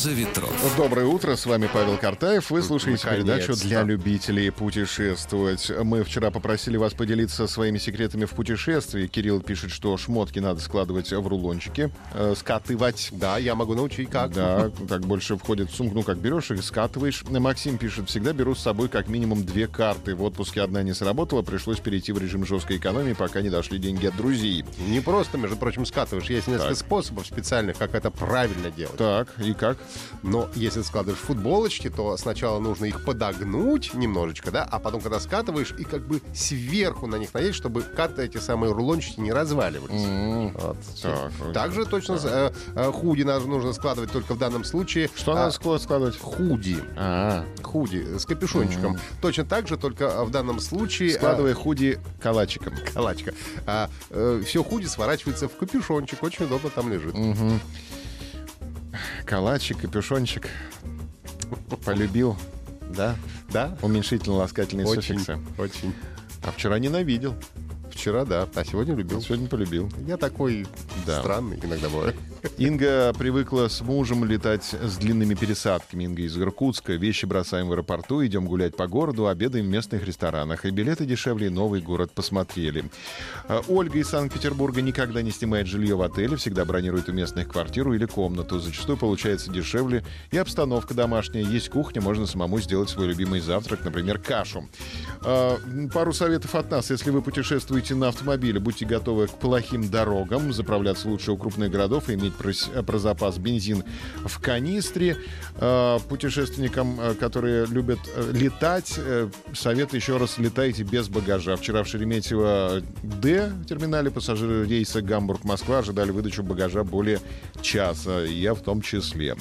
«Роза ветров». Доброе утро, с вами Павел Картаев. Вы слушаете передачу Наконец-то. для любителей путешествовать. Мы вчера попросили вас поделиться своими секретами в путешествии. Кирилл пишет, что шмотки надо складывать в рулончики, э, скатывать. Да, я могу научить как. Да, так больше входит в сумку, ну как берешь их, скатываешь. Максим пишет, всегда беру с собой как минимум две карты. В отпуске одна не сработала, пришлось перейти в режим жесткой экономии, пока не дошли деньги от друзей. Не просто, между прочим, скатываешь. Есть несколько Так. способов специальных, как это правильно делать. Так, и как? Но если складываешь футболочки, то сначала нужно их подогнуть немножечко, да, а потом, когда скатываешь, и как бы сверху на них надеть, чтобы карты эти самые рулончики не разваливались. Вот. Так, вот. Также точно э, э, худи нужно складывать только в данном случае. Что а, надо склад- складывать? Худи. А, Худи с капюшончиком. Точно так же, только э, в данном случае... складывай худи калачиком. калачка. А, все худи сворачивается в капюшончик. Очень удобно там лежит. Калачик, капюшончик. Полюбил, да? Да? Уменьшительно-ласкательные Очень, суффиксы. очень. А вчера ненавидел, Вчера, да. А сегодня любил. сегодня полюбил. Я такой Да. странный иногда бываю. Инга привыкла с мужем летать с длинными пересадками. Инга из Иркутска. Вещи бросаем в аэропорту, идем гулять по городу, обедаем в местных ресторанах. И билеты дешевле, и новый город посмотрели. А, Ольга из Санкт-Петербурга никогда не снимает жилье в отеле, всегда бронирует у местных квартиру или комнату. Зачастую получается дешевле. И обстановка домашняя. Есть кухня, можно самому сделать свой любимый завтрак, например, кашу. А, Пару советов от нас. Если вы путешествуете на автомобиле, будьте готовы к плохим дорогам, заправляться лучше у крупных городов и иметь про, с- про запас бензин в канистре. А, Путешественникам, а, которые любят э, летать, э, совет еще раз летайте без багажа. Вчера в Шереметьево Д в терминале пассажиры рейса Гамбург-Москва ожидали выдачу багажа более часа, я в том числе.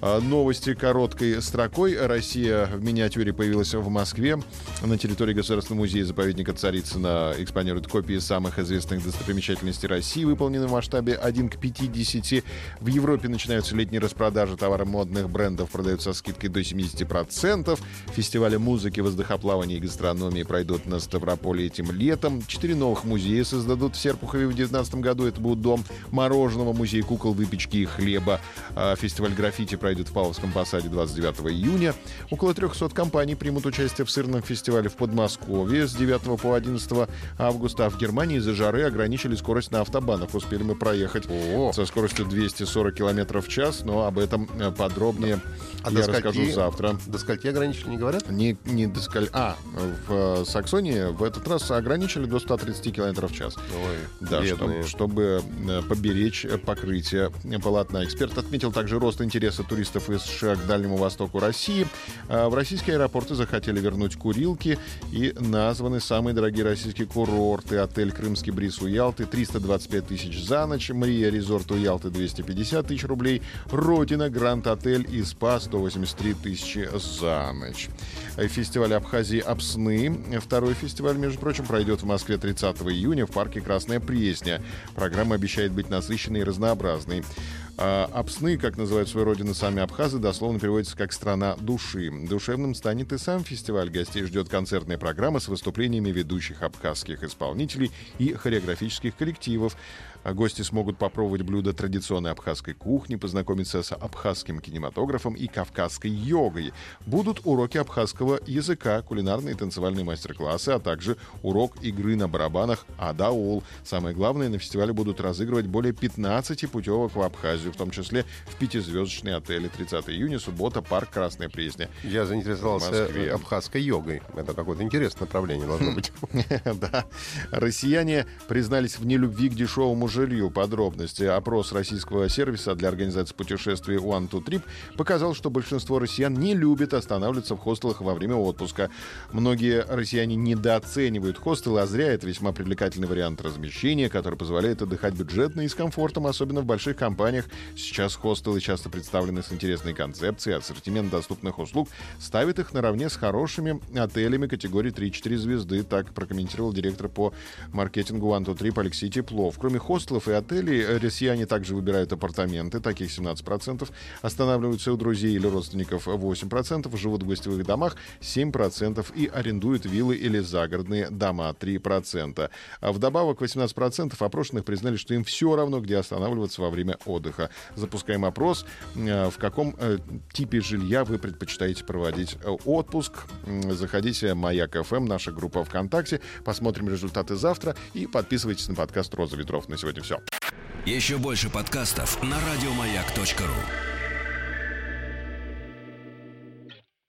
Новости короткой строкой. Россия в миниатюре появилась в Москве. На территории Государственного музея-заповедника Царицына экспонируют копии самых известных достопримечательностей России, выполненные в масштабе 1 к 50. В Европе начинаются летние распродажи товаров модных брендов, продаются со скидкой до 70%. Фестивали музыки, воздухоплавания и гастрономии пройдут на Ставрополе этим летом. Четыре новых музея создадут в Серпухове в 2019 году. Это будет дом мороженого, музей кукол, выпечки и хлеба. А Фестиваль граффити пройдет в Павловском посаде 29 июня. Около 300 компаний примут участие в сырном фестивале в Подмосковье с 9 по 11 августа. А в Германии из-за жары ограничили скорость на автобанах. Успели мы проехать О. со скоростью 240 км в час, но об этом э, подробнее А я скольки- расскажу завтра. До скольки ограничили, не говорят? Не, не до сколь- А, в э, Саксонии в этот раз ограничили до 130 км в час. Ой, Да, чтоб- бедные. чтобы э, поберечь покрытие полотна. Эксперт отметил также рост интереса туристов из США к Дальнему Востоку России. А В российские аэропорты захотели вернуть курилки и названы самые дорогие российские курорты. Отель «Крымский бриз» у Ялты 325 тысяч за ночь, Мрия Резорт у Ялты 250 тысяч рублей, Родина, Гранд Отель и СПА 183 тысячи за ночь. Фестиваль Абхазии «Апсны». Второй фестиваль, между прочим, пройдет в Москве 30 июня в парке «Красная Пресня». Программа обещает быть насыщенной и разнообразной. Апсны, как называют свою родину сами абхазы, дословно переводится как «страна души». Душевным станет и сам фестиваль. Гостей ждет концертная программа с выступлениями ведущих абхазских исполнителей и хореографических коллективов. А Гости смогут попробовать блюда традиционной абхазской кухни, познакомиться с абхазским кинематографом и кавказской йогой. Будут уроки абхазского языка, кулинарные и танцевальные мастер-классы, а также урок игры на барабанах «Адаул». Самое главное, на фестивале будут разыгрывать более 15 путевок в Абхазию, в том числе в пятизвездочные отели. 30 июня, суббота, парк «Красная Пресня». Я заинтересовался э, абхазской йогой. Это какое-то интересное направление должно быть. Да. Россияне признались в нелюбви к дешевому жилью. Подробности. Опрос российского сервиса для организации путешествий One to Trip показал, что большинство россиян не любит останавливаться в хостелах во время отпуска. Многие россияне недооценивают хостелы, а зря это весьма привлекательный вариант размещения, который позволяет отдыхать бюджетно и с комфортом, особенно в больших компаниях. Сейчас хостелы часто представлены с интересной концепцией, ассортимент доступных услуг ставит их наравне с хорошими отелями категории 3-4 звезды. Так прокомментировал директор по маркетингу One to Trip Алексей Теплов. Кроме хостелов, хостелов и отелей россияне также выбирают апартаменты, таких 17%, останавливаются у друзей или родственников 8%, живут в гостевых домах 7% и арендуют виллы или загородные дома 3%. А вдобавок 18% опрошенных признали, что им все равно, где останавливаться во время отдыха. Запускаем опрос, э, в каком э, типе жилья вы предпочитаете проводить э, отпуск. Заходите «Маяк ФМ», наша группа ВКонтакте, посмотрим результаты завтра и подписывайтесь на подкаст «Роза ветров». На сегодня все. Еще больше подкастов на радиомаяк.ру